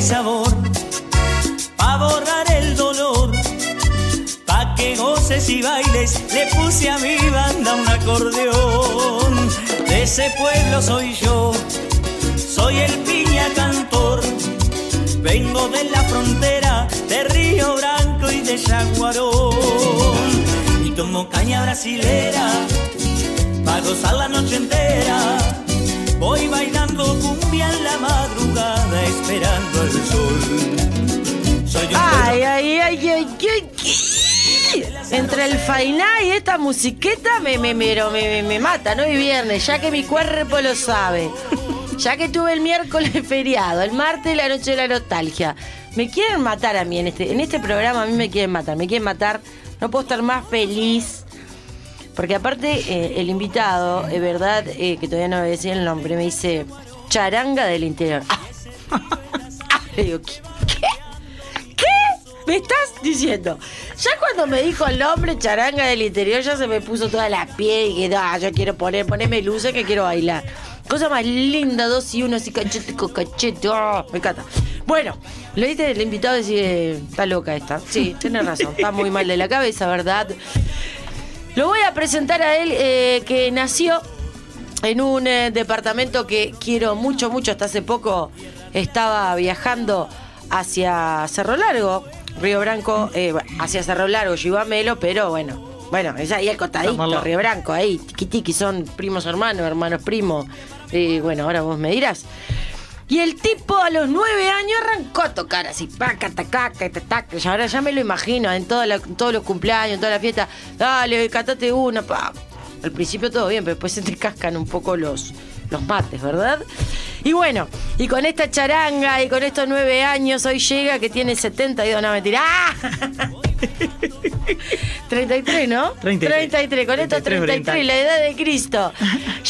sabor, pa' borrar el dolor, pa' que goces y bailes, le puse a mi banda un acordeón. De ese pueblo soy yo, soy el piña cantor, vengo de la frontera de Río Branco y de Jaguarón, y tomo caña brasilera, pa' gozar la noche entera. Voy bailando cumbia en la madrugada esperando el sol. Soy ay, ay, ay, ay, ay, Entre el fainá y esta musiqueta me, me, me, me, me mata, ¿no? Y viernes, ya que mi cuerpo lo sabe. Ya que tuve el miércoles feriado, el martes la noche de la nostalgia. Me quieren matar a mí en este, en este programa, a mí me quieren matar, me quieren matar. No puedo estar más feliz porque aparte, eh, el invitado, es verdad, eh, que todavía no me decía el nombre, me dice charanga del interior. Le digo, ¿qué? ¿Qué? ¿Me estás diciendo? Ya cuando me dijo el nombre charanga del interior, ya se me puso toda la piel y que, ah, yo quiero poner, ponerme luces que quiero bailar. Cosa más linda, dos y uno, así cachete con cachete. Oh, me encanta. Bueno, le diste el invitado decir, está loca esta. Sí, tiene razón, está muy mal de la cabeza, ¿verdad? Lo voy a presentar a él, eh, que nació en un eh, departamento que quiero mucho, mucho. Hasta hace poco estaba viajando hacia Cerro Largo, Río Branco, eh, hacia Cerro Largo, Melo, pero bueno, bueno, es ahí el costadito, Río Branco, ahí, tiki son primos hermanos, hermanos primos. bueno, ahora vos me dirás. Y el tipo a los nueve años arrancó a tocar así, paca, taca, taca, Y ahora ya me lo imagino en todos los cumpleaños, en toda la fiesta. Dale, cantate una, pa. Al principio todo bien, pero después se te cascan un poco los, los mates, ¿verdad? Y bueno, y con esta charanga y con estos nueve años, hoy llega que tiene 72, no mentira. ¡Ah! 33, ¿no? 33. 33, con estos 33, la edad de Cristo.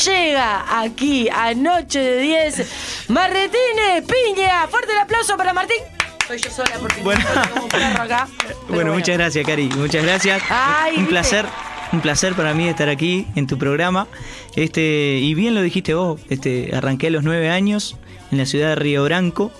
Llega aquí a Noche de 10, Marretines Piña. Fuerte el aplauso para Martín. Soy yo sola porque bueno, como perro acá. Bueno, muchas gracias, Cari. Muchas gracias. un placer un placer para mí estar aquí en tu programa. Este, y bien lo dijiste vos, este, arranqué a los nueve años en la ciudad de Río Branco.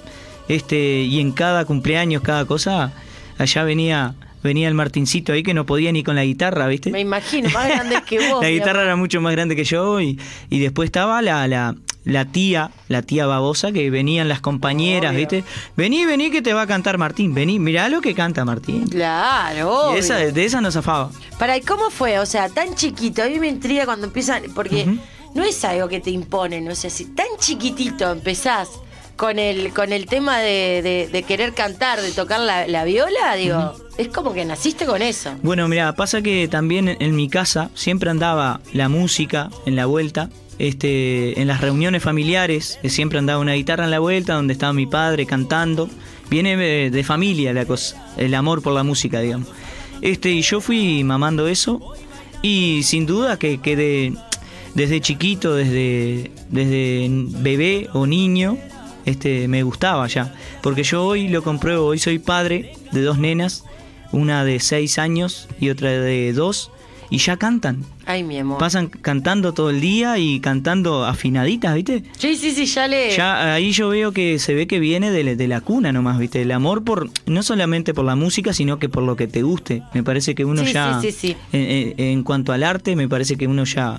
Este, y en cada cumpleaños, cada cosa, allá venía venía el Martincito ahí que no podía ni con la guitarra, ¿viste? Me imagino, más grande que vos. la guitarra era mucho más grande que yo y, y después estaba la, la, la, tía, la tía babosa, que venían las compañeras, ¿viste? Vení, vení que te va a cantar Martín, vení, mirá lo que canta Martín. Claro. esa, de esa nos zafaba. Para, ¿y cómo fue? O sea, tan chiquito, a mí me intriga cuando empiezan, porque no es algo que te imponen, o sea, si tan chiquitito empezás con el, con el tema de, querer cantar, de tocar la, viola, digo, es como que naciste con eso. Bueno, mira, pasa que también en, mi casa siempre andaba la música en la vuelta. Este, en las reuniones familiares eh, siempre andaba una guitarra en la vuelta donde estaba mi padre cantando. Viene de, familia la cosa, el amor por la música, digamos. Este, y yo fui mamando eso y sin duda que quedé desde chiquito, desde, desde bebé o niño, este, me gustaba ya. Porque yo hoy lo compruebo, hoy soy padre de dos nenas, una de seis años y otra de dos, y ya cantan. Ay, mi amor. Pasan cantando todo el día y cantando afinaditas, ¿viste? Sí, sí, sí, ya le. Ya ahí yo veo que se ve que viene de, la cuna nomás, ¿viste? El amor por, no solamente por la música, sino que por lo que te guste. Me parece que uno ya. Sí, sí, sí. en cuanto al arte, me parece que uno ya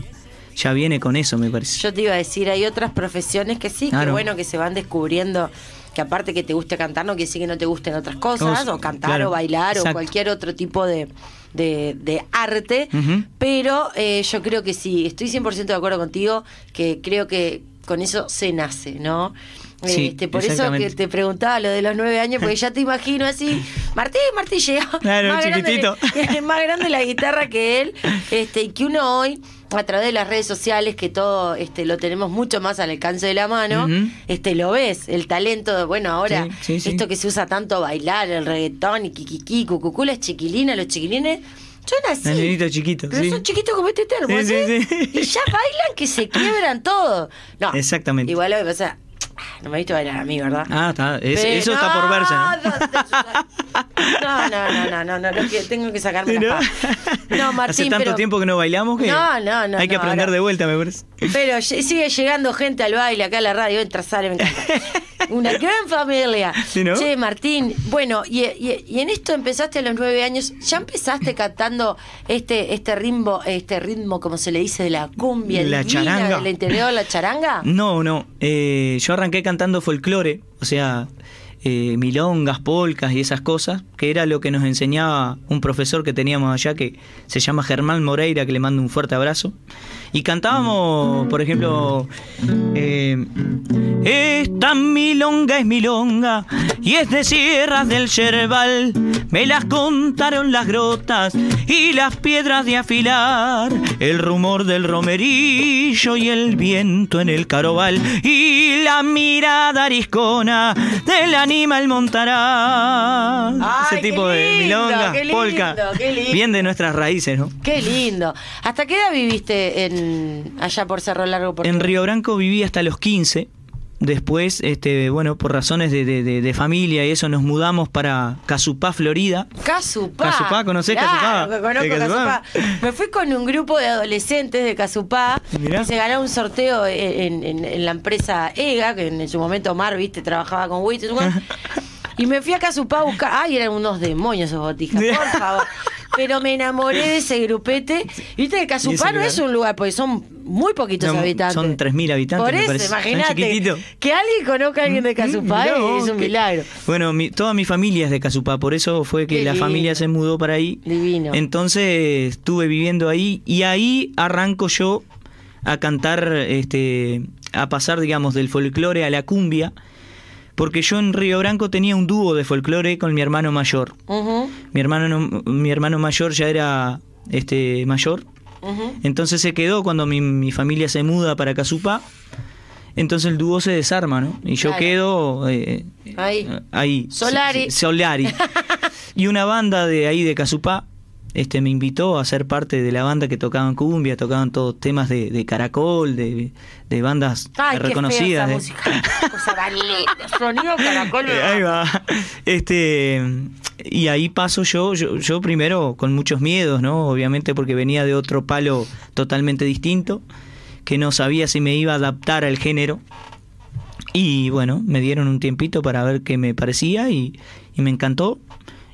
ya viene con eso, me parece. Yo te iba a decir, hay otras profesiones que sí, que bueno, que se van descubriendo que aparte que te guste cantar, no quiere decir que no te gusten otras cosas, o cantar, o bailar, o cualquier otro tipo de, de, arte, pero eh, yo creo que sí, estoy 100% de acuerdo contigo, que creo que con eso se nace, ¿no? este, por eso que te preguntaba lo de los nueve años, porque ya te imagino así, Martín, Martín llega más, chiquitito. Grande, más grande la guitarra que él, este, y que uno hoy a través de las redes sociales que todo este lo tenemos mucho más al alcance de la mano, este lo ves, el talento, bueno, ahora esto que se usa tanto bailar, el reggaetón y kikiki, cucucú, las chiquilinas, los chiquilines son así. chiquitos. Pero son chiquitos como este termo, Y ya bailan que se quiebran todo. No. Exactamente. Igual lo que pasa, no me he visto bailar a mí, ¿verdad? Ah, está. eso está por verse, ¿no? No, no, no, no, no, no, tengo que sacarme ¿No? No, Martín, Hace tanto tiempo que no bailamos que no, no, no, hay que aprender de vuelta, me parece. Pero sigue llegando gente al baile acá a la radio, entra, sale, me encanta. Una gran familia. Sí, ¿no? Che, Martín, bueno, y, y- y en esto empezaste a los nueve años, ¿ya empezaste cantando este este ritmo, este ritmo, como se le dice, de la cumbia La divina charanga. del interior, la charanga? No, no. eh, yo arranqué cantando folclore, o sea, eh, milongas, polcas y esas cosas, que era lo que nos enseñaba un profesor que teníamos allá que se llama Germán Moreira, que le mando un fuerte abrazo. Y cantábamos, por ejemplo, eh, esta milonga es milonga y es de sierras del Cherbal. Me las contaron las grotas y las piedras de afilar, el rumor del romerillo y el viento en el carobal y la mirada ariscona del animal montará. Ese tipo de milonga, qué lindo, polka, qué lindo. bien de nuestras raíces, ¿no? Qué lindo. ¿Hasta qué edad viviste en allá por Cerro Largo? Porque- En Río Branco viví hasta los 15. Después, este, bueno, por razones de, de- de- familia y eso, nos mudamos para Casupá, Florida. Casupá. Casupá, ¿conocés Claro, Casupá? que conozco ¿De Casupá? Me fui con un grupo de adolescentes de Casupá Mirá. y se ganó un sorteo en, en- en la empresa EGA, que en su momento Omar, viste, trabajaba con Witt. Y me fui a Casupá a buscar. Ay, eran unos demonios esos botijas, por favor. Pero me enamoré de ese grupete. Viste que ¿Y Casupá no es un lugar, porque son muy poquitos No, habitantes. son 3.000 habitantes, Por me eso, imagínate. Que alguien conozca a alguien de Casupá es un milagro. Bueno, mi- toda mi familia es de Casupá, por eso fue que Qué la familia se mudó para ahí. Divino. Entonces estuve viviendo ahí y ahí arranco yo a cantar, este, a pasar, digamos, del folclore a la cumbia, porque yo en Río Branco tenía un dúo de folclore con mi hermano mayor. Mi hermano, no- mi hermano mayor ya era este, mayor, entonces se quedó cuando mi, mi familia se muda para Casupá. Entonces el dúo se desarma, ¿no? Y yo Claro. quedo eh, Ahí. ahí. Solari. Solari. y una banda de ahí de Casupá este, me invitó a ser parte de la banda que tocaban cumbia, tocaban todos temas de, de caracol, de, de bandas Ay, qué reconocidas. fea esa música. Cosa tan linda. Sonido caracol. Eh. Ahí va. Este, y ahí paso yo, yo, yo primero con muchos miedos, ¿no? Obviamente porque venía de otro palo totalmente distinto, que no sabía si me iba a adaptar al género. Y bueno, me dieron un tiempito para ver qué me parecía y, y me encantó.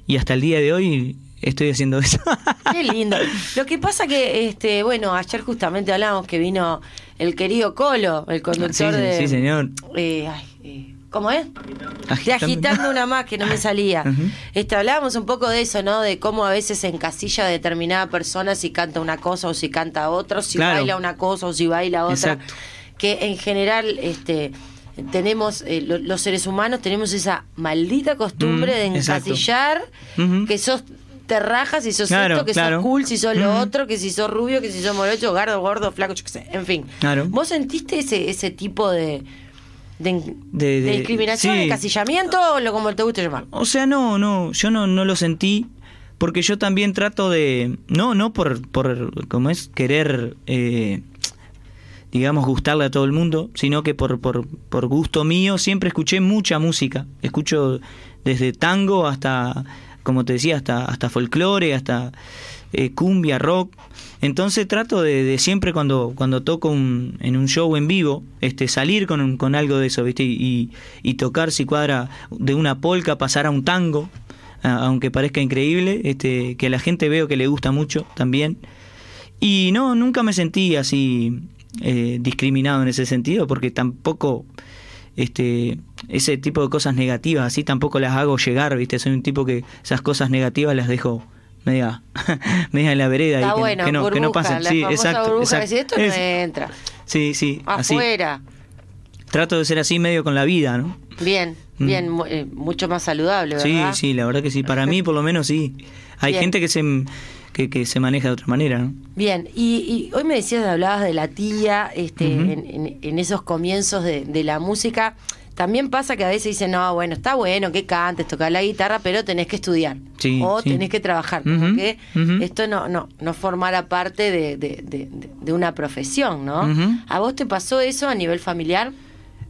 Y hasta el día de hoy estoy haciendo eso. Qué lindo. Lo que pasa que, este, bueno, ayer justamente hablamos que vino el querido Colo, el conductor Sí, sí, de. sí, señor. eh, ay, eh, ¿Cómo es? De Agitando. una más que no me salía. Este, hablábamos un poco de eso, ¿no? De cómo a veces encasilla a determinada persona si canta una cosa o si canta otra, si Claro. baila una cosa o si baila otra. Exacto. Que en general, este tenemos eh, lo- los seres humanos tenemos esa maldita costumbre Mm, de encasillar que sos te rajas si sos Claro, esto, que claro. sos cool, si sos lo Ujú. otro, que si sos rubio, que si sos morocho, gordo, gordo, flaco, yo qué sé, en fin. Claro. ¿Vos sentiste ese, ese tipo de, De- de de- discriminación, sí. de encasillamiento o lo como te guste llamar? O sea, no, no, yo no, no lo sentí porque yo también trato de, no, no por, por como es, querer, eh, digamos, gustarle a todo el mundo, sino que por, por, por gusto mío siempre escuché mucha música. Escucho desde tango hasta, como te decía, hasta, hasta folclore, hasta eh, cumbia, rock. Entonces trato de, de siempre cuando, cuando toco un- en un show en vivo, este, salir con, con algo de eso, ¿viste? Y, y tocar si cuadra de una polca, pasar a un tango, aunque parezca increíble, este, que a la gente veo que le gusta mucho también. Y no, nunca me sentí así eh, discriminado en ese sentido, porque tampoco este ese tipo de cosas negativas así tampoco las hago llegar, ¿viste? Soy un tipo que esas cosas negativas las dejo media, media en la vereda Está y que, bueno, que no, que no burbuja, pasen. la Sí, exacto. burbuja, exacto. si esto no entra, sí, sí, así. afuera. Trato de ser así medio con la vida, ¿no? Bien, Mm. bien, eh, mucho más saludable, Sí, ¿verdad? sí, la verdad que sí. Para mí, por lo menos, sí. Hay Bien. gente que se, que, que se maneja de otra manera, ¿no? Bien, y, y hoy me decías, hablabas de la tía, este, en, en- en esos comienzos de, de la música. También pasa que a veces dicen, no, bueno, está bueno que cantes, tocar la guitarra, pero tenés que estudiar. Sí, o sí. tenés que trabajar. como ujú. esto no, no, no formara parte de, de- de- una profesión, ¿no? ¿A vos te pasó eso a nivel familiar?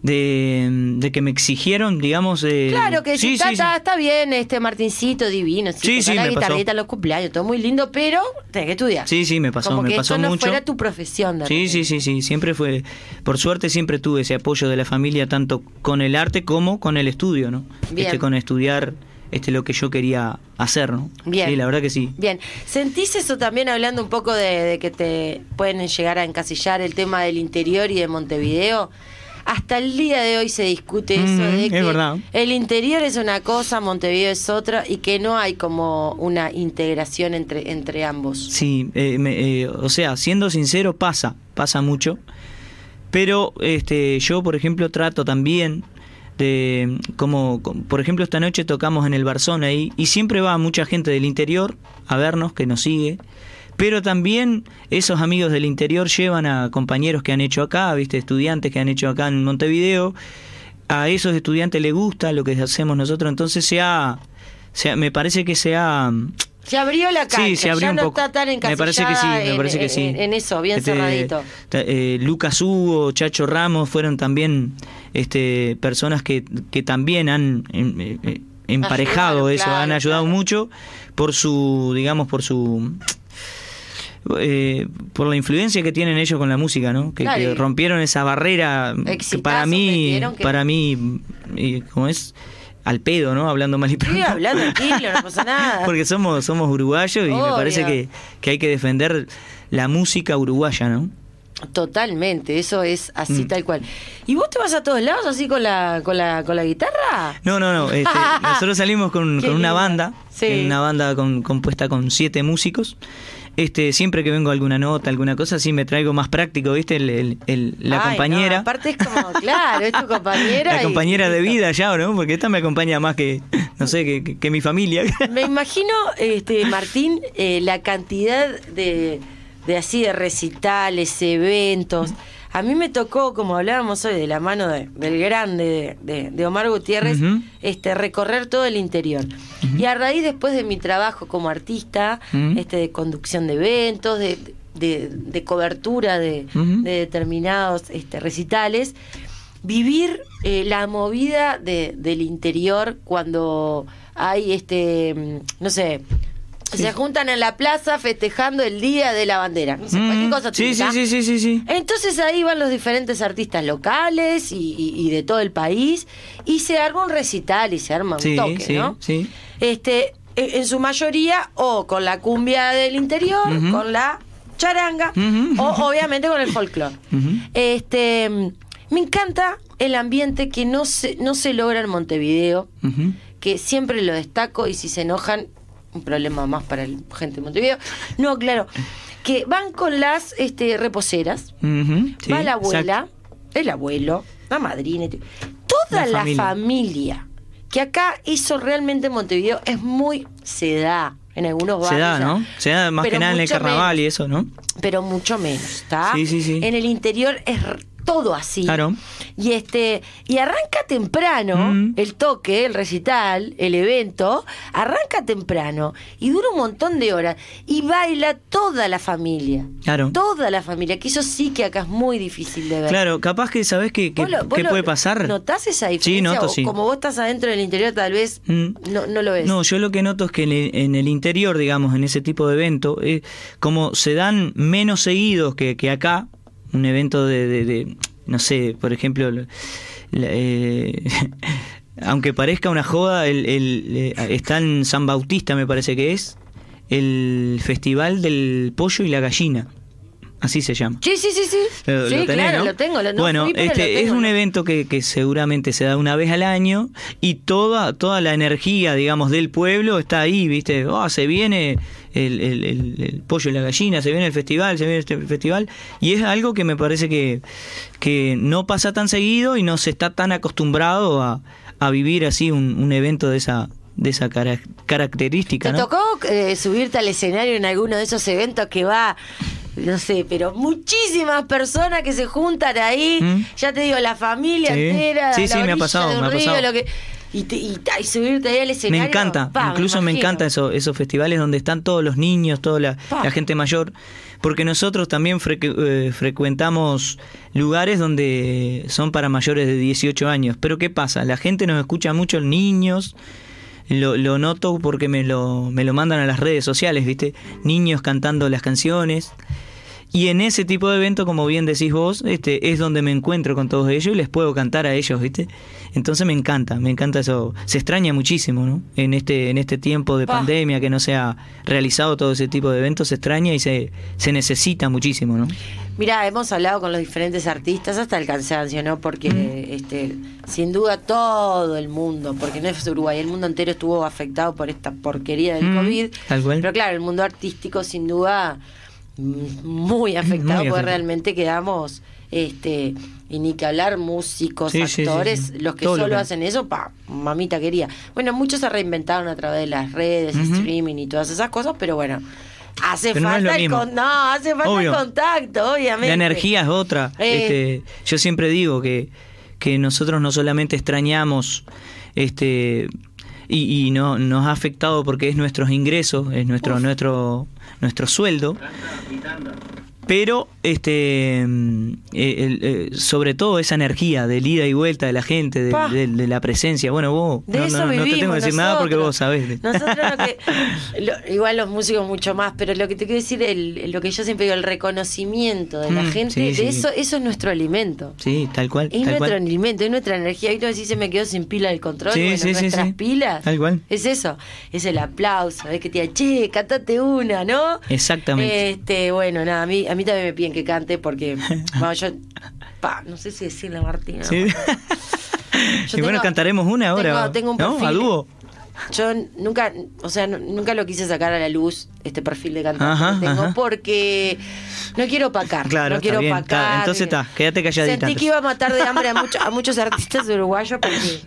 De, de que me exigieron, digamos. eh, Claro que sí, está, sí, está- está bien, este Martincito divino, sí, Sí, la guitarrita los cumpleaños, todo muy lindo, pero tenés que estudiar. Sí, sí, me pasó, Como me que pasó esto no mucho. fuera tu profesión. de Sí, sí, sí, sí, siempre fue, por suerte siempre tuve ese apoyo de la familia, tanto con el arte como con el estudio, ¿no? Bien. Este, con estudiar este, lo que yo quería hacer, ¿no? Bien. Sí, la verdad que sí. Bien, ¿sentís eso también hablando un poco de, de que te pueden llegar a encasillar el tema del interior y de Montevideo? Hasta el día de hoy se discute eso Ujú, de es que verdad. el interior es una cosa, Montevideo es otra y que no hay como una integración entre, entre ambos. Sí, eh, me- eh, o sea, siendo sincero, pasa, pasa mucho. Pero este, yo, por ejemplo, trato también de, como, como- por ejemplo, esta noche tocamos en el Barzón ahí y siempre va mucha gente del interior a vernos, que nos sigue. Pero también esos amigos del interior llevan a compañeros que han hecho acá, viste, estudiantes que han hecho acá en Montevideo. A esos estudiantes les gusta lo que hacemos nosotros, entonces se ha, se ha- me parece que se ha Se abrió la cancha, Sí, se abrió ya un no poco. está tan Me parece que sí, me en- parece que sí. En, eso, bien Este, cerradito. eh, Lucas Hugo, Chacho Ramos fueron también este, personas que, que también han em- eh, eh, emparejado eso, claro, han ayudado claro. mucho por su, digamos, por su eh, por la influencia que tienen ellos con la música, ¿no? Que, Claro, que y- rompieron esa barrera que para mí, que- para mí, eh, ¿cómo es? Al pedo, ¿no? Hablando mal y Sí, pronto. hablando tranquilo, no pasa nada. Porque somos, somos uruguayos y me parece que, que hay que defender la música uruguaya, ¿no? Totalmente, eso es así Mm. tal cual. ¿Y vos te vas a todos lados así con la, con la, con la guitarra? No, no, no. este, nosotros salimos con, con una banda, Sí. una banda con- compuesta con siete músicos. Este, siempre que vengo a alguna nota, alguna cosa, sí me traigo más práctico, ¿viste? El, el- el- la Ay, compañera. no, aparte es como, claro, es tu compañera. La y- compañera de vida ya, ¿no? Porque esta me acompaña más que, no sé, que, que- que mi familia. Me imagino, este, Martín, eh, la cantidad de, de así de recitales, eventos. A mí me tocó, como hablábamos hoy, de la mano de- del grande de, Omar Gutiérrez, este, recorrer todo el interior. Y a raíz después de mi trabajo como artista, este, de conducción de eventos, de, de- cobertura de, determinados este, recitales, vivir eh, la movida de, del interior cuando hay este mm, no sé se juntan en la plaza festejando el día de la bandera no sé, cualquier Mm, cosa sí, sí, sí, sí, sí, sí. entonces ahí van los diferentes artistas locales y, y- y de todo el país y se arma un recital y se arma un Sí, toque no sí. este en su mayoría o con la cumbia del interior con la charanga o obviamente con el folclore. Este, me encanta el ambiente que no se, no se logra en Montevideo, que siempre lo destaco y si se enojan, un problema más para la gente de Montevideo. No, claro, que van con las este, reposeras, sí, va la exacto. abuela, el abuelo, la madrina, toda La la, familia. que acá hizo realmente en Montevideo es muy, se da en algunos barrios. Se da, ya, ¿no? Se da más que nada en el carnaval menos y eso, ¿no? pero mucho menos, ¿está? Sí, sí, sí. En el interior es todo así. Claro. Y este y arranca temprano Mm. el toque, el recital, el evento, arranca temprano y dura un montón de horas y baila toda la familia. Claro. Toda la familia, que eso sí que acá es muy difícil de ver. Claro, capaz que sabes qué, qué, ¿Vos lo- vos qué lo- puede pasar. ¿Notás esa diferencia? Sí, noto, O sí. Como vos estás adentro del interior, tal vez Mm. no, no lo ves. No, yo lo que noto es que en el, en el interior, digamos, en ese tipo de evento, eh, como se dan menos seguidos que, que acá, un evento de, de- de, no sé, por ejemplo, la- eh, aunque parezca una joda, el, el, eh, está en San Bautista, me parece que es, el Festival del Pollo y la Gallina. Así se llama. Sí, sí, sí, sí. Lo- sí, lo tenés, claro, ¿no? lo tengo. lo- no bueno, fui, este lo es un ¿no? evento que, que seguramente se da una vez al año y toda toda la energía, digamos, del pueblo está ahí, ¿viste? Oh, se viene el, el- el- el pollo y la gallina, se viene el festival, se viene este festival y es algo que me parece que, que no pasa tan seguido y no se está tan acostumbrado a, a vivir así un, un evento de esa de esa cara- característica, ¿Te ¿no? tocó eh, subirte al escenario en alguno de esos eventos que va, no sé, pero muchísimas personas que se juntan ahí? ¿Mm? Ya te digo, la familia Sí. entera. Sí, la sí, me ha pasado, de un me ha pasado. lo que- y, te- y y subirte ahí al escenario. Me encanta, pa, incluso me, imagino. encanta eso, esos festivales donde están todos los niños, toda la, gente mayor, porque nosotros también frecu- eh, frecuentamos lugares donde son para mayores de 18 años. Pero ¿qué pasa? La gente nos escucha mucho, niños, lo, lo noto porque me lo, me lo mandan a las redes sociales, ¿viste? Niños cantando las canciones. Y en ese tipo de evento, como bien decís vos, este, es donde me encuentro con todos ellos y les puedo cantar a ellos, ¿viste? Entonces me encanta, me encanta eso. Se extraña muchísimo, ¿no? En este, en este tiempo de Pa. pandemia que no se ha realizado todo ese tipo de eventos, se extraña y se, se necesita muchísimo, ¿no? Mira, hemos hablado con los diferentes artistas hasta el cansancio, ¿no? Porque, Mm. este, sin duda, todo el mundo, porque no es Uruguay, el mundo entero estuvo afectado por esta porquería del Mm, COVID. tal cual. Pero claro, el mundo artístico, sin duda, muy afectado, Muy porque afectado. realmente quedamos, este, y ni que hablar músicos, Sí, sí, sí, actores, sí. los que Todo solo que- hacen eso, pa, mamita quería. Bueno, muchos se reinventaron a través de las redes, streaming y todas esas cosas, pero bueno. Hace Pero no falta lo el con- no, hace falta Obvio. el contacto, obviamente. La energía es otra. Eh. Este, yo siempre digo que, que nosotros no solamente extrañamos este y, y no nos ha afectado porque es nuestros ingresos, es nuestro nuestro nuestro sueldo. Pero este mm, eh, el- eh, sobre todo esa energía del ida y vuelta de la gente, de, Pa. de- de la presencia. Bueno, vos De no, eso no- no te tengo que decir nada porque vos sabés. Nosotros lo que, lo- igual los músicos mucho más, pero lo que te quiero decir, el, lo que yo siempre digo, el reconocimiento de la Mm, gente, sí, de sí. eso, eso es nuestro alimento. Sí, tal cual. Es tal nuestro cual. alimento, es nuestra energía. Ahorita decís se me quedó sin pila el control. Sí, bueno, nuestras pilas. Tal cual. Es eso, es el aplauso, es que te digan, che, cantate una, ¿no? Exactamente. Este, bueno, nada, a mí, a mí también me piden que cante porque, bueno, yo, pa, no sé si decirle a Martina. Sí. Y bueno, tengo- cantaremos una ahora. tengo- tengo un ¿no? perfil. A dúo. Yo nunca, o sea, nu- nunca lo quise sacar a la luz, este perfil de cantante Ajá, que tengo, ajá. porque no quiero opacar. Claro, no está quiero bien, opacar. está- entonces está, quédate calladita, Sentí que iba a matar de hambre a, mucho- a muchos artistas uruguayos porque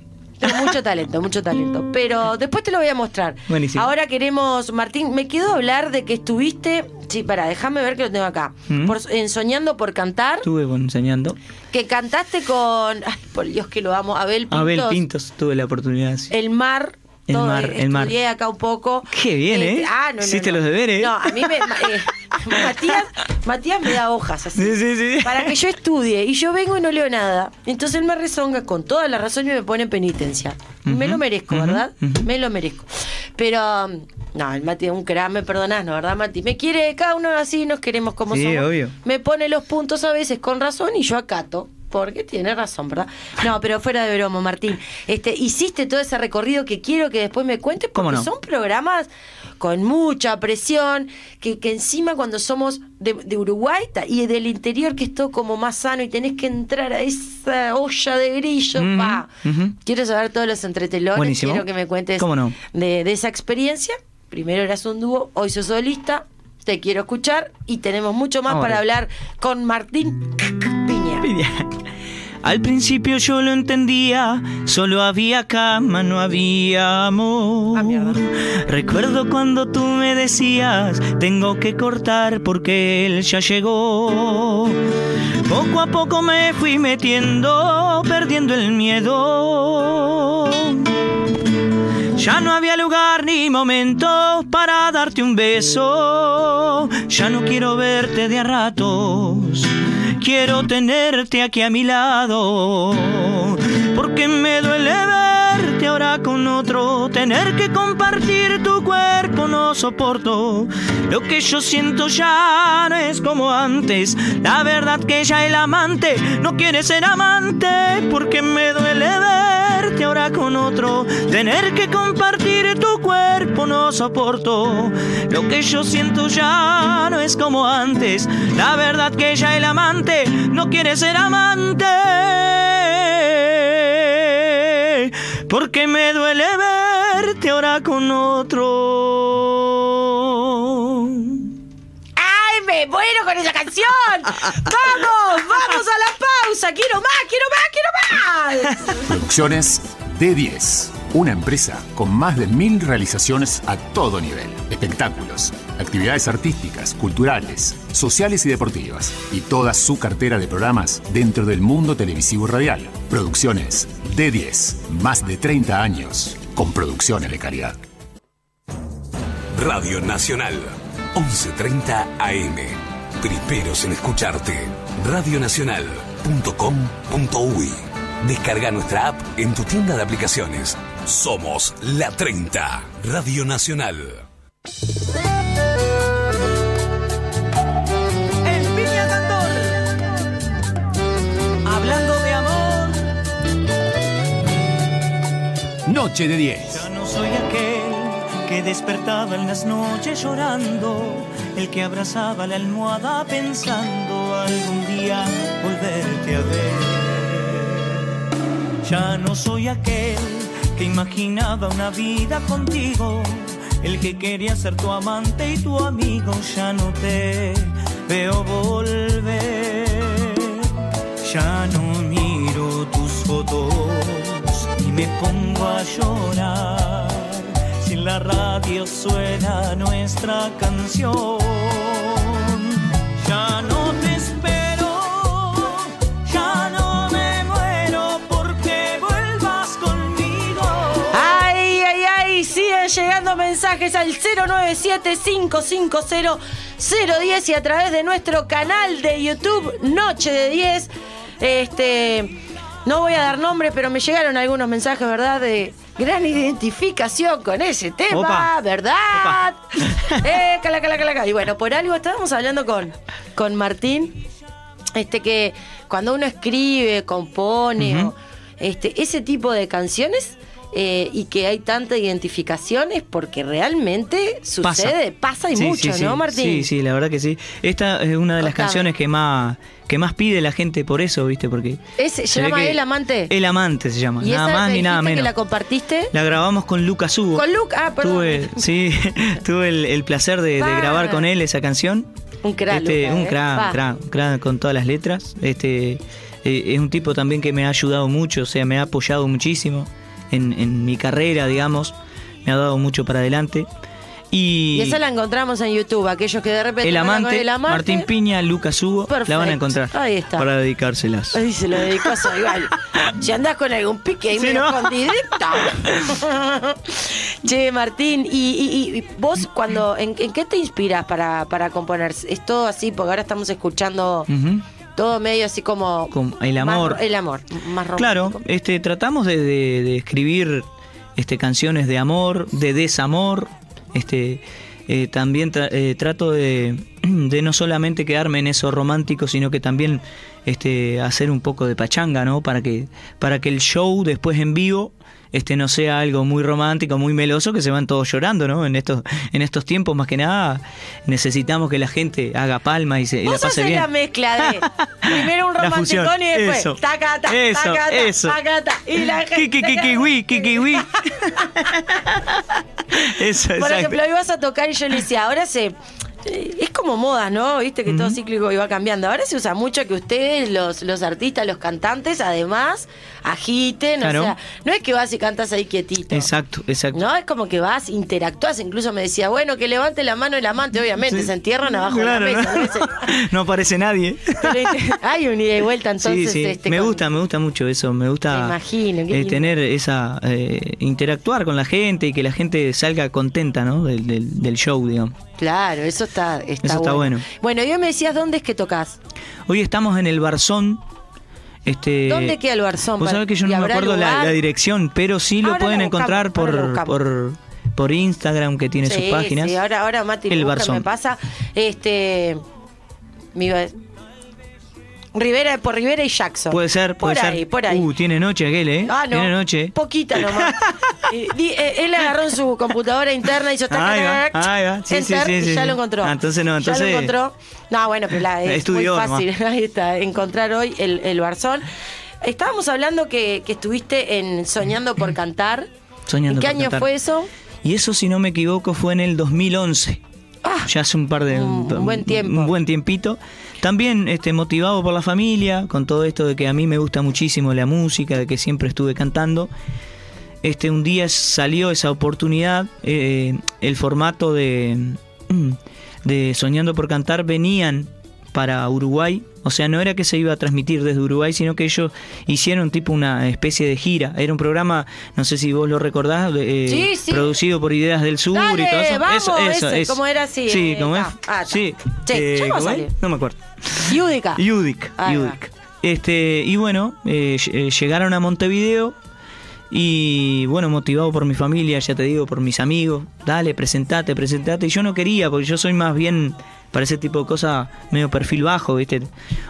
mucho talento, mucho talento. Pero después te lo voy a mostrar. Buenísimo. Ahora queremos, Martín, me quedó hablar de que estuviste, sí, para, déjame ver que lo tengo acá, Mm. por, en Soñando por Cantar, Estuve enseñando. que cantaste con, ay, por Dios que lo amo, Abel Pintos. Abel Pintos tuve la oportunidad. sí. El mar. El todo, mar, eh, el mar. Estudié acá un poco. Qué bien, ¿eh? Ah, no, no, Hiciste no. los deberes. No, a mí me. eh, Matías, Matías me da hojas así. Sí, sí, sí. Para que yo estudie. Y yo vengo y no leo nada. Entonces él me rezonga con toda la razón y me pone en penitencia. Me lo merezco, ¿verdad? Me lo merezco. Pero. um, No, el Mati es un crack, me perdonás, ¿no? ¿Verdad, Mati? Me quiere, cada uno así, nos queremos como Sí, somos. obvio. Me pone los puntos a veces con razón y yo acato. Porque tiene razón, ¿verdad? No, pero fuera de broma, Martín. Este, hiciste todo ese recorrido que quiero que después me cuentes, porque son programas con mucha presión, que, que encima cuando somos de, de Uruguay y del interior, que es todo como más sano y tenés que entrar a esa olla de grillo. Quiero saber todos los entretelones, Buenísimo. quiero que me cuentes ¿Cómo no? de, de esa experiencia. Primero eras un dúo, hoy sos solista, te quiero escuchar y tenemos mucho más Ahora. para hablar con Martín Al principio yo lo entendía, solo había cama, no había amor. Ah. Recuerdo cuando tú me decías, tengo que cortar porque él ya llegó. Poco a poco me fui metiendo, perdiendo el miedo. Ya no había lugar ni momento para darte un beso. Ya no quiero verte de a ratos. Quiero tenerte aquí a mi lado. Porque me duele verte ahora con otro. Tener que compartir tu cuerpo no soporto. Lo que yo siento ya no es como antes. La verdad que ya el amante no quiere ser amante. Porque me duele verte con otro. Tener que compartir tu cuerpo no soporto. Lo que yo siento ya no es como antes. La verdad que ya el amante no quiere ser amante. Porque me duele verte ahora con otro. ¡Ay, me muero con esa canción! ¡Vamos! ¡Vamos a la pausa! ¡Quiero más! ¡Quiero más! ¡Quiero más! Producciones D10. Una empresa con más de mil realizaciones a todo nivel. Espectáculos, actividades artísticas, culturales, sociales y deportivas. Y toda su cartera de programas dentro del mundo televisivo y radial. Producciones D10. Más de 30 años con producciones de calidad. Radio Nacional. 11.30 AM. Primeros en escucharte. Radionacional.com.uy. Descarga nuestra app en tu tienda de aplicaciones. Somos La 30, Radio Nacional. El piña cantor, hablando de amor. Noche de 10. Ya no soy aquel que despertaba en las noches llorando, el que abrazaba la almohada pensando algún día volverte a ver. Ya no soy aquel que imaginaba una vida contigo, el que quería ser tu amante y tu amigo, ya no te veo volver. Ya no miro tus fotos y me pongo a llorar. Si en la radio suena nuestra canción, ya no mensajes al 097-550-010 y a través de nuestro canal de YouTube Noche de 10. Este, no voy a dar nombre, pero me llegaron algunos mensajes, ¿verdad? De gran identificación con ese tema, Opa. ¿verdad? Eh, cala, cala, cala. Y bueno, por algo estábamos hablando con, con Martín, este que cuando uno escribe, compone, o, este, ese tipo de canciones eh, y que hay tanta identificación es porque realmente sucede, pasa, y Sí, mucho, sí. ¿no, Martín? Sí, sí, la verdad que sí. Esta es una de las canciones que más que más pide la gente por eso, ¿viste? Porque ¿Se llama El Amante? El Amante se llama, ¿Y nada esa más ni nada menos. que la compartiste? La grabamos con Lucas Hugo. Con Luke, ah, perdón. Tuve, sí, tuve el, el placer de, grabar con él esa canción. Un crack, Este, Luca, un ¿eh? crack, un crack con todas las letras. Este, eh, es un tipo también que me ha ayudado mucho, o sea, me ha apoyado muchísimo en, en mi carrera, digamos. Me ha dado mucho para adelante. Y, Y esa la encontramos en YouTube, aquellos que de repente el con amante, el amante. Martín Piña, Lucas Hugo, la van a encontrar Ahí está. para dedicárselas. Ay, se lo dedicó a igual. Si andás con algún pique ahí Sí, medio che, Martín, y, y- y vos cuando, en, en qué te inspiras para, para componer? ¿Es todo así? Porque ahora estamos escuchando. Todo medio así como... Con el amor. el amor, más romántico. Claro, este, tratamos de, de- de escribir este, canciones de amor, de desamor. Este, eh, también tra- eh, trato de, de no solamente quedarme en eso romántico, sino que también este, hacer un poco de pachanga, ¿no? Para que, para que el show después en vivo este no sea algo muy romántico, muy meloso, que se van todos llorando, ¿no? En estos, en estos tiempos, más que nada, necesitamos que la gente haga palma y, se, y la Vos pase bien. la mezcla de primero un romanticón y después eso, taca, ta, eso, taca, ta, eso. taca, ta, y la gente Kiki, kiki, wi, kiki, wi. Eso, Por ejemplo, vas a tocar y yo le decía, ahora se. Es como moda, ¿no? Viste que todo cíclico va cambiando. Ahora se usa mucho que ustedes, los, los artistas, los cantantes, además, agiten. Claro. O sea, no es que vas y cantas ahí quietito. Exacto, exacto. No, es como que vas, interactúas. Incluso me decía, bueno, que levante la mano el amante, obviamente, Sí. se entierran abajo Claro, de la mesa. ¿no? aparece nadie. Pero hay un ida y vuelta entonces. sí, sí. este, me con- gusta, me gusta mucho eso. Me gusta imagino, eh, tener esa. eh, interactuar con la gente y que la gente salga contenta, ¿no? Del, del- del show, digamos. Claro, eso está, está, Eso está bueno. Bueno, y hoy me decías, ¿dónde es que tocas? Hoy estamos en el Barzón. Este, ¿Dónde queda el Barzón? Vos sabés que yo ¿y no me acuerdo la, dirección, pero sí lo Ahora pueden encontrar por, por, por Instagram, que tiene sus páginas. Sí, ahora, ahora Mati El Barzón. me pasa. Este. Me iba a- Rivera, por Rivera y Jackson. Puede ser, puede por ser. ahí, por ahí. Uh, tiene noche aquel, ¿eh? Ah, no. Tiene noche. Poquita nomás. Y di- eh, él agarró en su computadora interna y hizo tac, Ahí va, tac, tac, ahí va. Sí, sí, enter, sí, y ya lo encontró. Ah, entonces no, Ya entonces- lo encontró. No, bueno, pero la, es Estudió muy fácil. nomás. Ahí está, encontrar hoy el, el Barzón. Estábamos hablando que, que estuviste en Soñando por Cantar. Soñando ¿En qué por año Cantar. fue eso? Y eso, si no me equivoco, fue en el 2011. Ah, ya hace un par de Un- un buen tiempo. un buen tiempito también este motivado por la familia con todo esto de que a mí me gusta muchísimo la música de que siempre estuve cantando este, un día salió esa oportunidad, eh, el formato de, de Soñando por Cantar venían para Uruguay. O sea, no era que se iba a transmitir desde Uruguay, sino que ellos hicieron tipo una especie de gira. Era un programa, no sé si vos lo recordás, eh, Sí, sí. producido por Ideas del Sur Dale, y todo eso. vamos, eso, eso, eso. ¿cómo era así? Sí, Eh, ¿cómo es? ah, sí, Sí, eh, ¿cómo es? No me acuerdo. Yudica. Yudic. Yudic. Este, y bueno, eh, eh, llegaron a Montevideo y bueno, motivado por mi familia, ya te digo, por mis amigos, dale, presentate, presentate. Y yo no quería, porque yo soy más bien para ese tipo de cosas medio perfil bajo, ¿viste?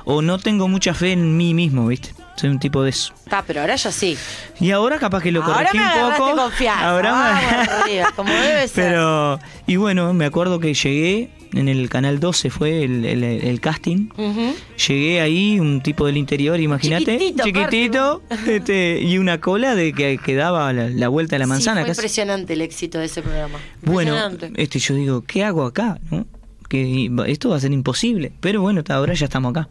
O no tengo mucha fe en mí mismo, ¿viste? Soy un tipo de eso. Está, pero ahora yo sí. Y ahora capaz que lo ahora corregí me un poco. confianza. Ahora me- Vamos como debe ser. Pero, y bueno, me acuerdo que llegué en el canal 12, fue el, el- el casting. Llegué ahí, un tipo del interior, imagínate, Chiquitito, chiquitito, este, y una cola de que, que daba la, la vuelta a la manzana. Sí, fue casi. impresionante el éxito de ese programa. Bueno, este, yo digo, ¿qué hago acá? ¿no? Que esto va a ser imposible. Pero bueno, ahora ya estamos acá.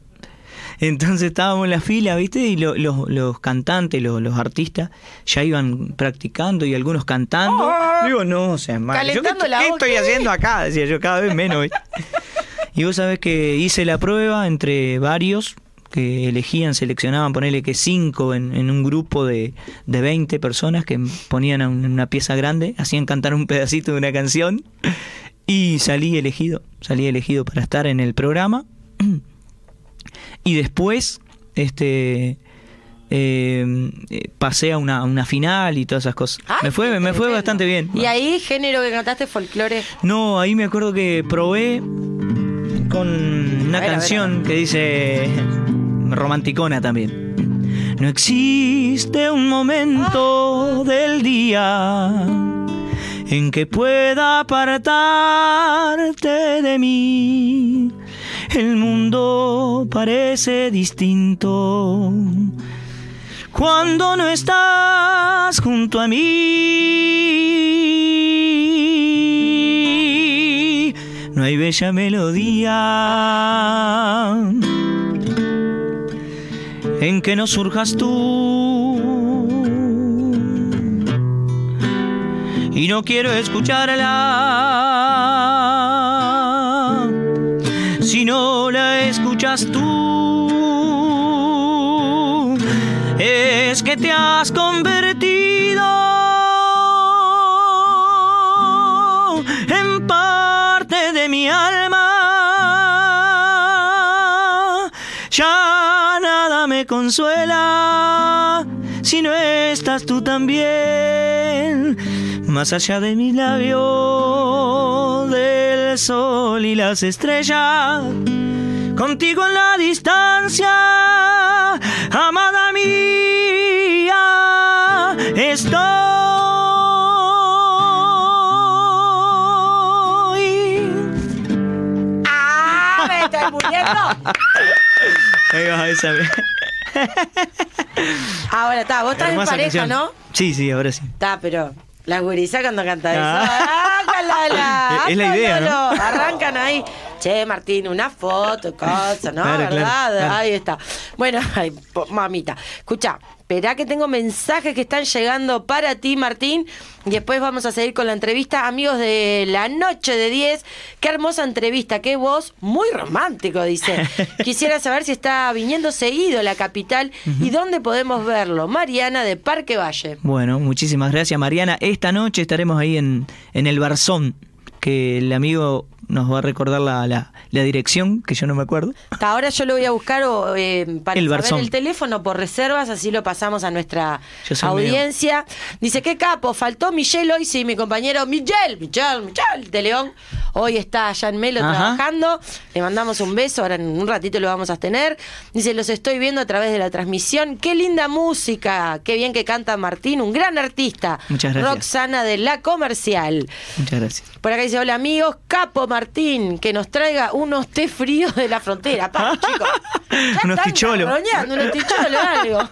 Entonces estábamos en la fila, ¿viste? Y lo- los, los cantantes, los, los artistas, ya iban practicando y algunos cantando. Digo, no, o sea, mal. ¿Yo qué, la qué estoy haciendo acá? Decía yo, cada vez menos. ¿viste? Y vos sabés que hice la prueba entre varios que elegían, seleccionaban, ponerle que cinco en, en un grupo de, de 20 personas que ponían una pieza grande, hacían cantar un pedacito de una canción y salí elegido, salí elegido para estar en el programa y después este eh, eh, pasé a una, una final y todas esas cosas. Ay, me fue, me fue bastante bien. Y ahí, género que cantaste, folclore. No, ahí me acuerdo que probé con una ver, canción que dice romanticona también. No existe un momento del día en que pueda apartarte de mí. El mundo parece distinto cuando no estás junto a mí. No hay bella melodía en que no surjas tú. Y no quiero escucharla si no la escuchas tú. Es que te has convertido en parte de mi alma. Ya nada me consuela si no estás tú también. Más allá de mis labios, sol y las estrellas, contigo en la distancia, amada mía, estoy. ¡Ah! ¡Me estoy muriendo! Ahí. Ahora está, vos estás en pareja, canción. ¿no? Sí, sí, ahora sí. Está, pero la gurisa cuando canta eso. Ah. ¡Ácalala! Es la idea, ¿no? Arrancan ahí. Che, Martín, una foto, cosa, ¿no? Claro, claro, ¿Verdad? claro. Ahí está. Bueno, ay, mamita. Escucha, esperá que tengo mensajes que están llegando para ti, Martín. Y después vamos a seguir con la entrevista. Amigos de la noche de 10. Qué hermosa entrevista, qué voz. Muy romántico, dice. Quisiera saber si está viniendo seguido a la capital y dónde podemos verlo. Mariana de Parque Valle. Bueno, muchísimas gracias Mariana. Esta noche estaremos ahí en, en el Barzón, que el amigo nos va a recordar la, la, la dirección, que yo no me acuerdo. Hasta ahora yo lo voy a buscar o, eh, para El saber el teléfono por reservas, así lo pasamos a nuestra audiencia. Dice, qué capo, faltó Michelle hoy, sí, mi compañero Michelle, Michelle, Michelle de León. Hoy está allá en Melo Ajá. trabajando. Le mandamos un beso, ahora en un ratito lo vamos a tener. Dice, los estoy viendo a través de la transmisión. Qué linda música, qué bien que canta Martín, un gran artista. Muchas gracias. Roxana de La Comercial. Muchas gracias. Por acá dice, hola amigos, Capo Martín, que nos traiga unos té fríos de la frontera. Pa, chicos. Unos ticholos. unos ticholos, algo.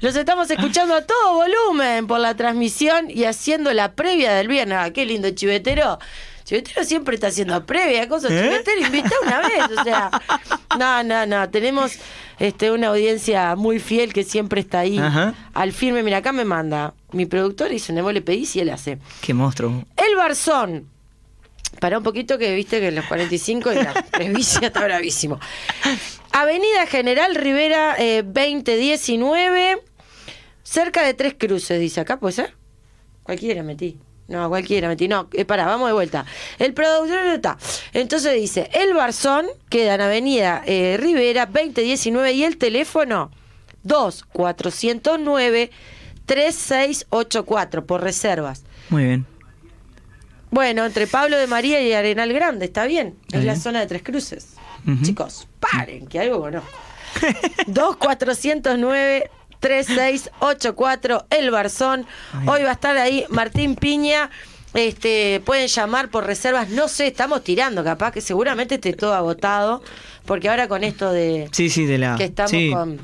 Los estamos escuchando a todo volumen por la transmisión y haciendo la previa del viernes. Ah, qué lindo chivetero. Chivetero siempre está haciendo previa, cosas. ¿Eh? Chivetero invita una vez, o sea. No, no, no. Tenemos este, una audiencia muy fiel que siempre está ahí Ajá. al firme. Mira, acá me manda mi productor y dice, vos le pedís y él hace. Qué monstruo. El Barzón. Para un poquito que viste que en los 45 y la presbicia está bravísimo. Avenida General Rivera eh, 2019, cerca de Tres Cruces, dice acá, ¿puede ser? Cualquiera metí. No, cualquiera metí. No, eh, pará, vamos de vuelta. El productor no está. Entonces dice, el Barzón queda en Avenida eh, Rivera 2019 y el teléfono 2 409 3684 por reservas. Muy bien. Bueno, entre Pablo de María y Arenal Grande, está bien. Es la zona de Tres Cruces. Chicos, paren, que algo conozco. 2 409 3684 El Barzón. Hoy va a estar ahí Martín Piña. Este, pueden llamar por reservas, no sé, estamos tirando, capaz que seguramente esté todo agotado, porque ahora con esto de Sí, sí, de la. que estamos sí. con,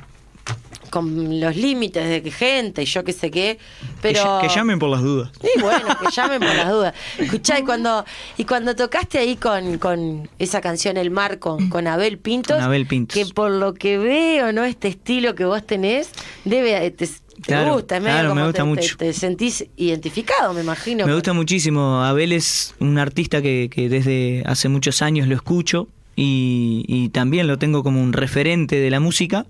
con los límites de gente y yo qué sé qué, pero que llamen por las dudas. y bueno, que llamen por las dudas. Escuchá, y cuando, y cuando tocaste ahí con, con esa canción El Mar con, con Abel Pintos, Con Abel Pintos. que por lo que veo, ¿no? Este estilo que vos tenés, debe, te, te Claro, gusta, claro, me gusta te, te- mucho. te sentís identificado, me imagino. Me gusta muchísimo. Abel es un artista que, que desde hace muchos años lo escucho y, también lo tengo como un referente de la música.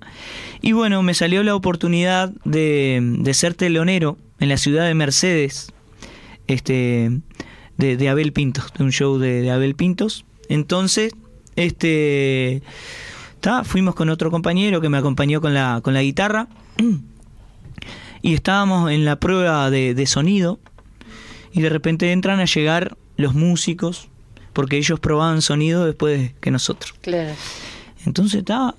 Y bueno, me salió la oportunidad de, de ser telonero en la ciudad de Mercedes, este, de, Abel Pintos, de un show de, de Abel Pintos. Entonces, este, ta, fuimos con otro compañero que me acompañó con la, con la guitarra y estábamos en la prueba de, de sonido y de repente entran a llegar los músicos porque ellos probaban sonido después que nosotros. Claro. Entonces ta,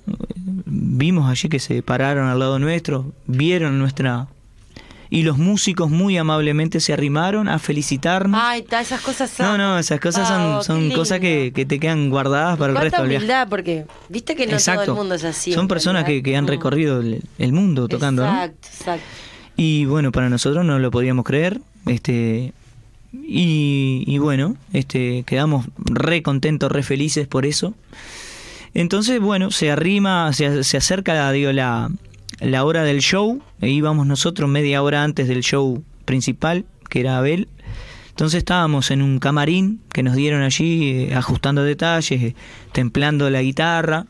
vimos allí que se pararon al lado nuestro, vieron nuestra... Y los músicos muy amablemente se arrimaron a felicitarnos. Ay, ta, esas cosas no, son- no, esas cosas son, cosas que, te quedan guardadas para el resto del viaje. humildad, porque viste que no todo el mundo es así. Son personas que, que han Mm. recorrido el, el mundo tocando, ¿no? Exacto, exacto. Y bueno, para nosotros no lo podíamos creer. Este y, bueno, este quedamos re contentos, re felices por eso. Entonces, bueno, se arrima, se, se acerca digo, la, la hora del show. E íbamos nosotros media hora antes del show principal, que era Abel. Entonces estábamos en un camarín que nos dieron allí, eh, ajustando detalles, eh, templando la guitarra.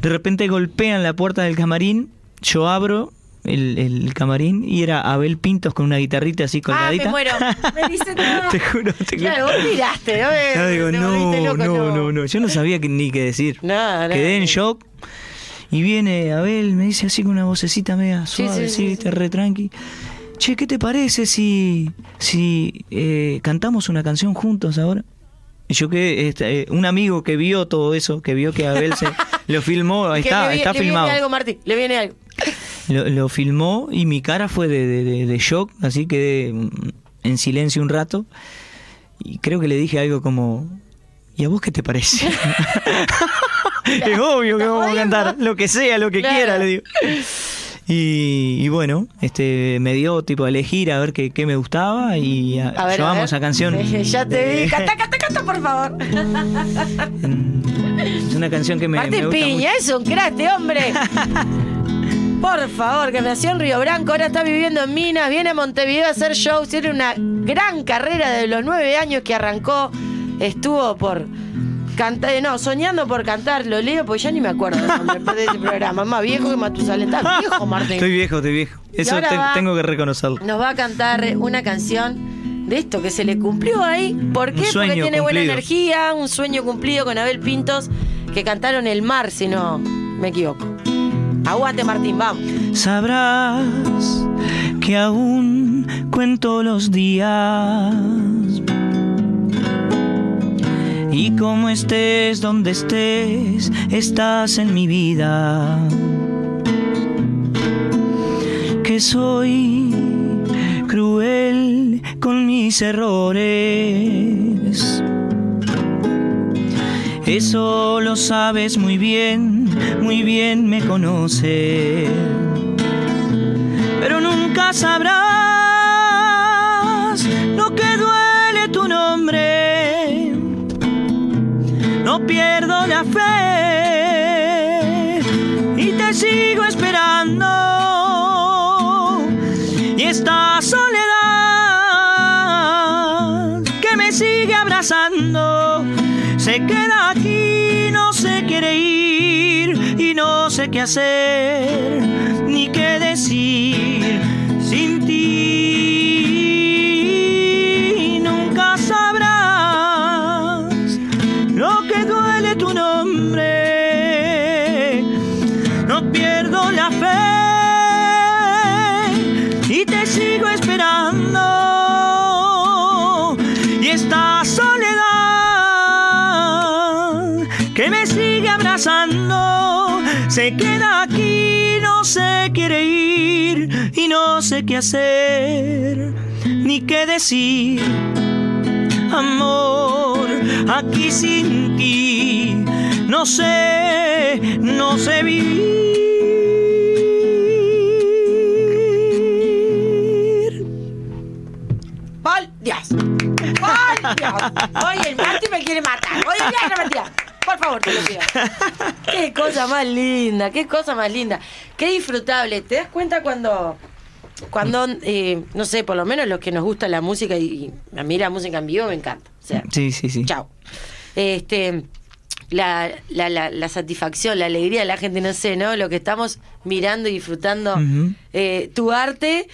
De repente golpean la puerta del camarín, yo abro el, el camarín y era Abel Pintos con una guitarrita así Ah, colgadita. me muero. Me dice todo. te juro, te juro. Claro, vos miraste, ¿no? No, digo, te no, loco, no, no, no. Yo no sabía que- ni qué decir. No, no, Quedé en no. shock. Y viene Abel, me dice así con una vocecita media Sí, suave, sí, así, sí, viste, re tranqui. Che, ¿qué te parece si, si eh, cantamos una canción juntos ahora? Y yo que este, eh, un amigo que vio todo eso, que vio que Abel se lo filmó, Que está, le, está le filmado. viene algo, Martín, le viene algo. Lo, lo filmó y mi cara fue de, de- de- shock, así quedé mm, en silencio un rato. Y creo que le dije algo como, ¿y a vos qué te parece? es obvio que ¿Estás vamos a cantar lo que sea, lo que Claro. quiera, le digo. Y, y bueno, este me dio tipo a elegir a ver qué, qué me gustaba y a- A ver, a llevamos ver. esa canción. ya te vi. Canta, canta, canta, por favor. Es una canción que me, me Martín gusta Piña, es un crack, este hombre. Por favor, que nació en Río Branco, ahora está viviendo en Minas, viene a Montevideo a hacer shows, tiene una gran carrera de los nueve años que arrancó, estuvo por cantar, no, soñando por cantar, lo leo porque ya ni me acuerdo nombre de ese programa, más viejo que Matusalén, viejo Martín. Estoy viejo, estoy viejo. Eso te- va- tengo que reconocerlo. Nos va a cantar una canción de esto que se le cumplió ahí. ¿Por qué? Porque tiene buena energía, un sueño cumplido con Abel Pintos, que cantaron El Mar, si no me equivoco. Aguante Martín, vamos. Sabrás que aún cuento los días. Y como estés donde estés, estás en mi vida. Que soy cruel con mis errores. Eso lo sabes muy bien, muy bien me conoces. Pero nunca sabrás lo que duele tu nombre. No pierdo la fe te sigo esperando. Y esta y no sé qué hacer ni qué decir. Sin abrazando se queda aquí, no se quiere ir y no sé qué hacer ni qué decir. Amor, aquí sin ti, no sé, no sé vivir. ¡Pol Dios! ¡Pol Dios! Hoy el Marti me quiere matar. Hoy el día Matías. Por favor, te lo pido. Qué cosa más linda, qué cosa más linda. Qué disfrutable. ¿Te das cuenta cuando, cuando eh, no sé, por lo menos los que nos gusta la música y, y a mí la música en vivo me encanta? O sea, Sí, sí, sí. Chao. Este, la, la, la, la satisfacción, la alegría de la gente, no sé, ¿no? Lo que estamos mirando y disfrutando. Eh, tu arte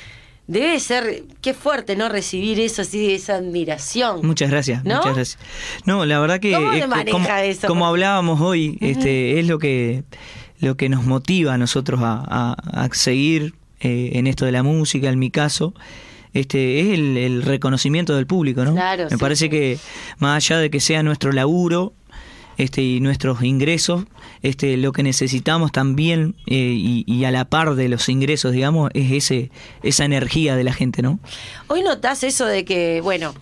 debe ser, qué fuerte, ¿no? Recibir eso así, esa admiración. Muchas gracias, ¿No? muchas gracias. No, la verdad que ¿Cómo se eh, como, eso? como hablábamos hoy, este, es lo que lo que nos motiva a nosotros a, a- a seguir eh, en esto de la música, en mi caso. Este, es el, el reconocimiento del público, ¿no? Claro, Me sí, parece sí. que más allá de que sea nuestro laburo este, y nuestros ingresos, este, lo que necesitamos también eh, y, y a la par de los ingresos, digamos, es ese esa energía de la gente, ¿no? Hoy notás eso de que, bueno,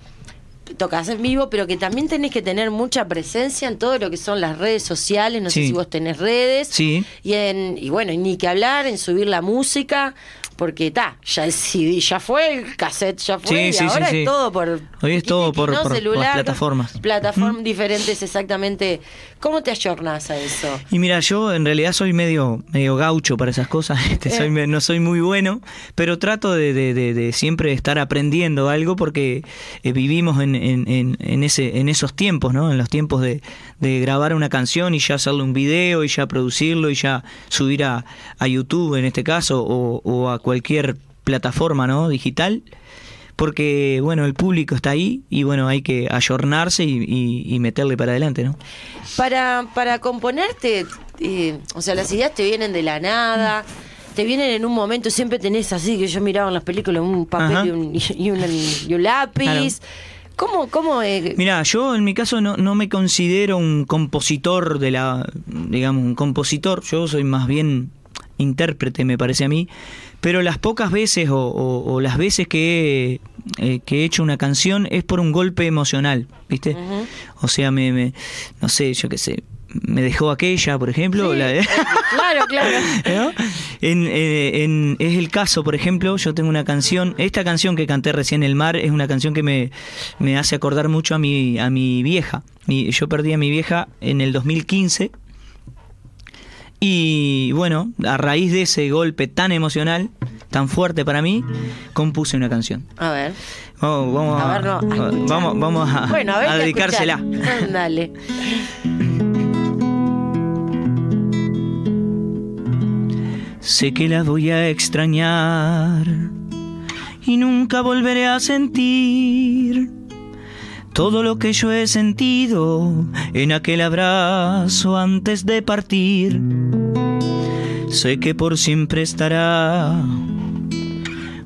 tocas en vivo, pero que también tenés que tener mucha presencia en todo lo que son las redes sociales. No sé si vos tenés redes. Sí. Y, en, y bueno, y ni que hablar en subir la música, porque está, ya el CD ya fue, el cassette ya fue, Sí, y sí, ahora sí. es todo por. Hoy es todo por- las plataformas. Plataformas ¿Mm? diferentes, exactamente. ¿Cómo te ayornás a eso? Y mira, yo en realidad soy medio, medio gaucho para esas cosas, este, soy, me- no soy muy bueno, pero trato de, de- de- de siempre estar aprendiendo algo porque eh, vivimos en, en- en- en ese, en esos tiempos, ¿no? En los tiempos de, de grabar una canción y ya hacerle un video y ya producirlo y ya subir a, a YouTube en este caso o, o a cualquier plataforma, ¿no? Digital. Porque, bueno, el público está ahí y, bueno, hay que ayornarse y, y- y meterle para adelante, ¿no? Para, para componerte, eh, o sea, las ideas te vienen de la nada, te vienen en un momento, siempre tenés así, que yo miraba en las películas, un papel y un, y, un, y un lápiz. Claro. ¿Cómo, cómo eh, Mira, yo en mi caso no, no me considero un compositor de la, digamos, un compositor, yo soy más bien intérprete, me parece a mí, pero las pocas veces o, o- o las veces que he, eh, que he hecho una canción es por un golpe emocional, ¿viste? O sea, me, me- no sé, yo qué sé, me dejó aquella, por ejemplo, Sí, la de- eh, claro, claro. ¿No? En, eh, en- es el caso, por ejemplo, yo tengo una canción, esta canción que canté recién, El Mar, es una canción que me, me hace acordar mucho a mi, a mi vieja. Mi- yo perdí a mi vieja en el 2015 y bueno, a raíz de ese golpe tan emocional, tan fuerte para mí, compuse una canción. A ver. Vamos, vamos A ver, no. a vamos, vamos a, bueno, a, ver a dedicársela. Dale. Sé que la voy a extrañar y nunca volveré a sentir todo lo que yo he sentido en aquel abrazo antes de partir. Sé que por siempre estará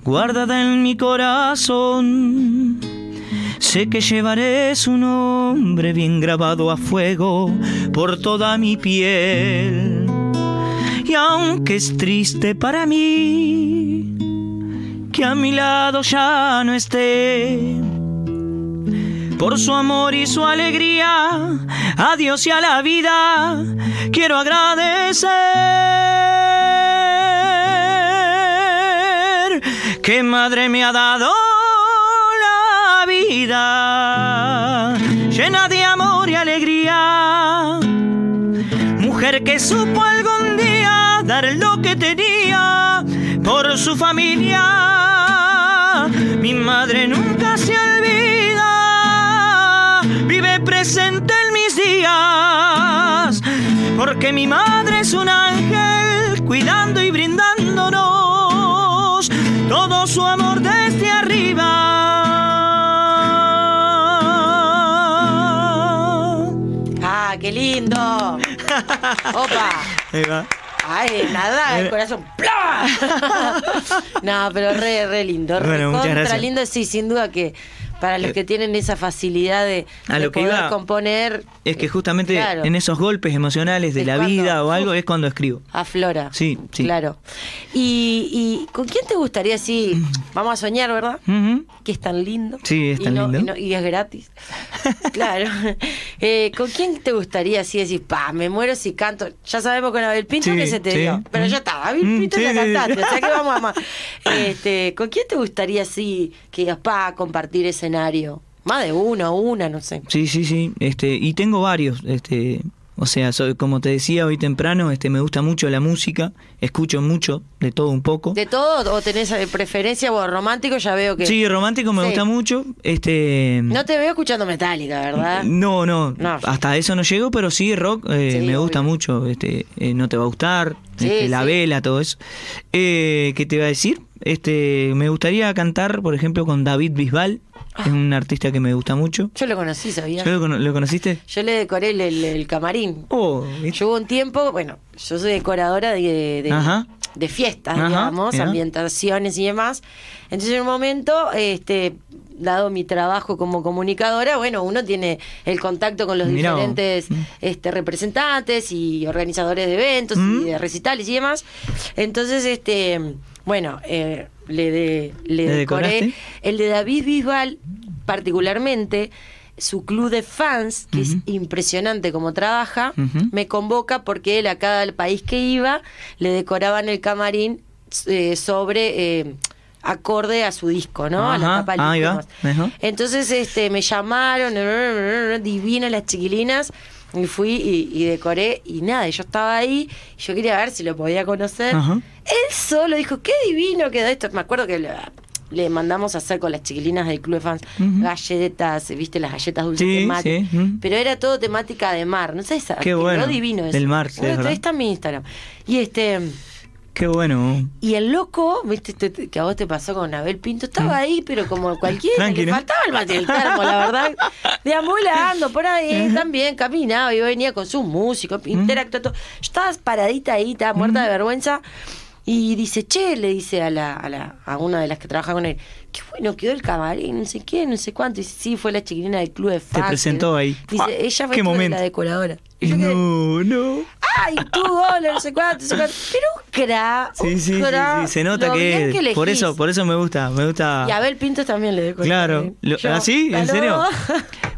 guardada en mi corazón. Sé que llevaré su nombre bien grabado a fuego por toda mi piel. Y aunque es triste para mí que a mi lado ya no esté, por su amor y su alegría, a Dios y a la vida quiero agradecer que madre me ha dado la vida llena de amor y alegría mujer que supo algún día dar lo que tenía por su familia. Mi madre nunca se olvida, vive presente en mis días, porque mi madre es un ángel cuidando y brindándonos todo su amor desde arriba. Opa. Ahí va. Ay, nada, el corazón. ¡plá! no, pero re, re lindo. Re Bueno, muchas contra lindo, sí, sin duda que para los que tienen esa facilidad de, A de lo que poder iba componer. Es que eh, justamente claro, en esos golpes emocionales de la vida o algo es cuando escribo. Aflora. Sí, sí. Claro. Y, y con quién te gustaría así? Vamos a soñar, ¿verdad? Que es tan lindo. Sí, es Y tan no- lindo. Y, no- y es gratis. claro. Eh, ¿Con quién te gustaría así decir, pa, me muero si canto? Ya sabemos con Abel Pinto Sí, que se te sí. dio. Pero Mm. ya está, Abel Mm, Pinto sí, ya sí, sí. cantaste. O sea que vamos a más. Este, ¿Con quién te gustaría así que digas, pa, compartir escenario? Más de uno, una, no sé. Sí, sí, sí. Este, y tengo varios. Este, o sea, soy- como te decía hoy temprano, este, me gusta mucho la música, escucho mucho, de todo un poco. ¿De todo o tenés eh, preferencia o romántico? Ya veo que. Sí, romántico me Sí. gusta mucho. Este, No te veo escuchando Metallica, ¿verdad? no, no, No. hasta eso no llego, pero sí rock eh, Sí, me gusta mucho. Este, eh, no te va a gustar, Sí, este, la vela, todo eso. Eh, ¿Qué te iba a decir? Este, me gustaría cantar, por ejemplo, con David Bisbal. Es un artista que me gusta mucho. Yo lo conocí, ¿sabías? ¿Lo, cono- lo conociste? Yo le decoré el, el- el camarín. Oh. Yo hubo un tiempo, bueno, yo soy decoradora de, de, Ajá. de fiestas, Ajá, digamos, ambientaciones y demás. Entonces en un momento, este, dado mi trabajo como comunicadora, bueno, uno tiene el contacto con los Mirá diferentes Mm. este, representantes y organizadores de eventos Mm. y de recitales y demás. Entonces, este, bueno, eh, le, de, le, ¿Le decoré decoraste? el de David Bisbal, particularmente, su club de fans, que es impresionante como trabaja, me convoca porque él a cada país que iba le decoraban el camarín eh, sobre eh, acorde a su disco, ¿no? a la tapa ajá. Entonces este me llamaron, divinas las chiquilinas, y fui y, y decoré y nada, yo estaba ahí, y yo quería ver si lo podía conocer. Ajá. Él solo dijo, qué divino quedó esto. Me acuerdo que le, le mandamos a hacer con las chiquilinas del Club de Fans galletas, viste las galletas dulces Sí, sí, mm. Pero era todo temática de mar, no sé, esa, Qué bueno, divino eso. del mar, sí, Bueno, es está en mi Instagram. Y este... Qué bueno. Y el loco, viste Te- te- que a vos te pasó con Abel Pinto, estaba ahí, pero como cualquiera, Mm. Le faltaba el mate del termo, la verdad. Deambulando por ahí, también caminaba y venía con sus músicos, Mm. interactuó todo. Yo estaba paradita ahí, estaba muerta de vergüenza. Y dice, che, le dice a la, a la, a una de las que trabaja con él, qué bueno quedó el camarín, no sé qué, no sé cuánto. Y dice, sí, fue la chiquilina del club de fans. presentó ahí. Dice, Ah, ella fue la decoradora. Y yo quedé, No, no. ay, tú no sé cuánto, no sé cuánto. Pero un cra, Sí, un sí, sí, cra, sí, se nota que, que por eso, por eso me gusta, me gusta. Y Abel Pintos también le decoré. Claro. Lo- ¿Ah, sí? ¿En serio?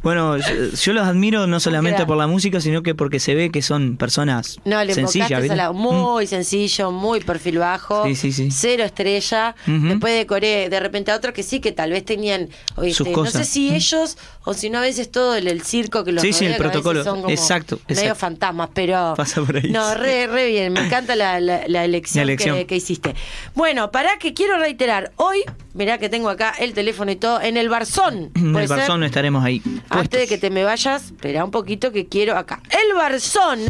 Bueno, yo, yo los admiro no solamente por la música, sino que porque se ve que son personas No, le sencillas. a la, muy sencillo, muy perfil bajo, Sí, sí, sí. cero estrella. Después decoré de repente a otros que sí, que tal vez tenían, o Sus este, no cosas. sé si Mm. ellos o si no a veces todo el, el circo que los Sí, sí, el rodea, a veces protocolo. como Exacto, medio fantasmas, pero Pasa por ahí. no, re, re bien, me encanta la, la- la elección, La elección. Que, que hiciste. Bueno, para que quiero reiterar, hoy, mirá que tengo acá el teléfono y todo, en el Barzón. En ¿puede el ser? Barzón estaremos ahí. Antes de que te me vayas, espera un poquito que quiero acá. El Barzón,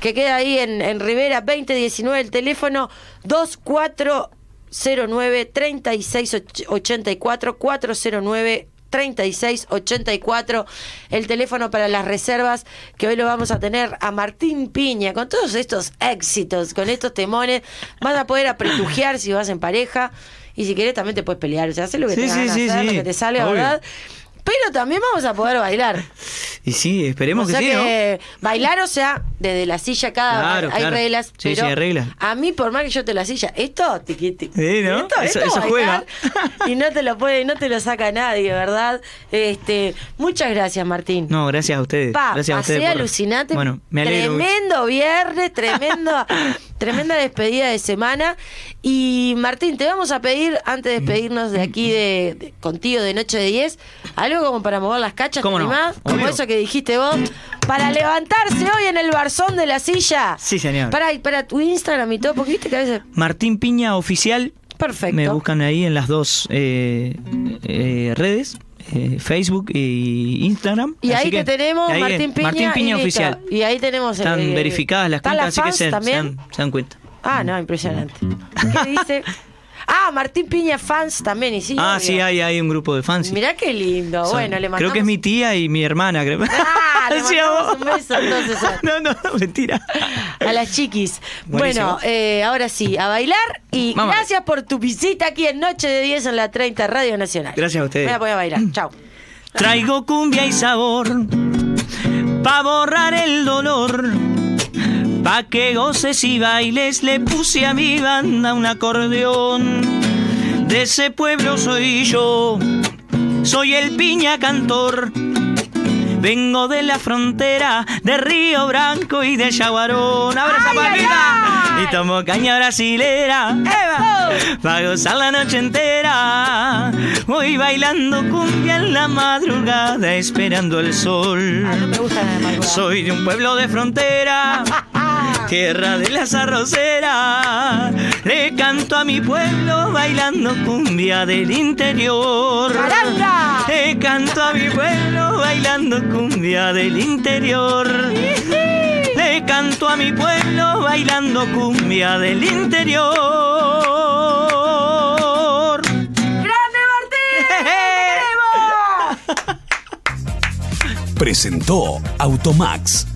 que queda ahí en, en Rivera 2019, el teléfono 2409 3684 409 3684, el teléfono para las reservas, que hoy lo vamos a tener a Martín Piña, con todos estos éxitos, con estos temones, vas a poder apretujear si vas en pareja, y si querés también te puedes pelear, o sea, hacer lo que Sí, te sí, hacer, sí, lo sí. que te Obvio. ¿verdad? Pero también vamos a poder bailar. Y sí, esperemos o sea que sí, ¿no? que bailar, o sea, desde la silla cada Claro, hay claro. reglas. Sí, pero sí, hay reglas. A mí, por más que yo te la silla, esto, tiqui, tiqui, Sí, ¿no? esto, Eso- esto eso juega. Y no te lo puede, no te lo saca nadie, ¿verdad? Este, muchas gracias, Martín. No, gracias a ustedes. Pa, gracias a pasé ustedes. por- alucinante. Bueno, me alegro. mucho. Tremendo viernes, tremendo Tremenda despedida de semana. Y Martín, te vamos a pedir, antes de despedirnos de aquí de, de- contigo de Noche de 10, algo como para mover las cachas, ¿Cómo ¿te no? Como eso que dijiste vos. Para levantarse hoy en el barzón de la silla. Sí, señor. Para, para tu Instagram y todo, porque viste que a veces. Martín Piña Oficial. Perfecto. Me buscan ahí en las dos eh, eh, redes, eh, Facebook y Instagram. Y Así ahí que te tenemos, ahí Martín Piña. Martín Piña y. Oficial. Y ahí tenemos Están verificadas las ¿Están cuentas, las así que se, se dan, se dan cuenta. Ah, no, impresionante. ¿Qué dice? Ah, Martín Piña fans también, y sí. ah, obvio. sí, hay, hay un grupo de fans. sí. Mirá qué lindo. Son- bueno, le mandamos. Creo que es mi tía y mi hermana, creo. Ah, le Decía mandamos vos. un beso entonces a, No, no, mentira. a las chiquis. Buenísimo. Bueno, eh, ahora sí, a bailar y gracias por tu visita aquí en Noche de 10 en la 30 Radio Nacional. Gracias a ustedes. Voy a bailar. Chao. Traigo cumbia y sabor pa' borrar el dolor. Pa' que goces y bailes le puse a mi banda un acordeón. De ese pueblo soy yo, soy el piña cantor. Vengo de la frontera de Río Branco y de Yaguarón. ¡Abre esa ¡Ay, ay, palmita! Y tomo caña brasilera. ¡Eva! Pa' gozar la noche entera. Voy bailando cumbia en la madrugada esperando el sol. Ah, no me gusta. Soy de un pueblo de frontera, tierra de las arroceras. Le canto a mi pueblo bailando cumbia del interior. ¡Caranga! Le canto a mi pueblo bailando cumbia del interior. Le canto a mi pueblo bailando cumbia del interior. ¡Grande Martín! Presentó Automax.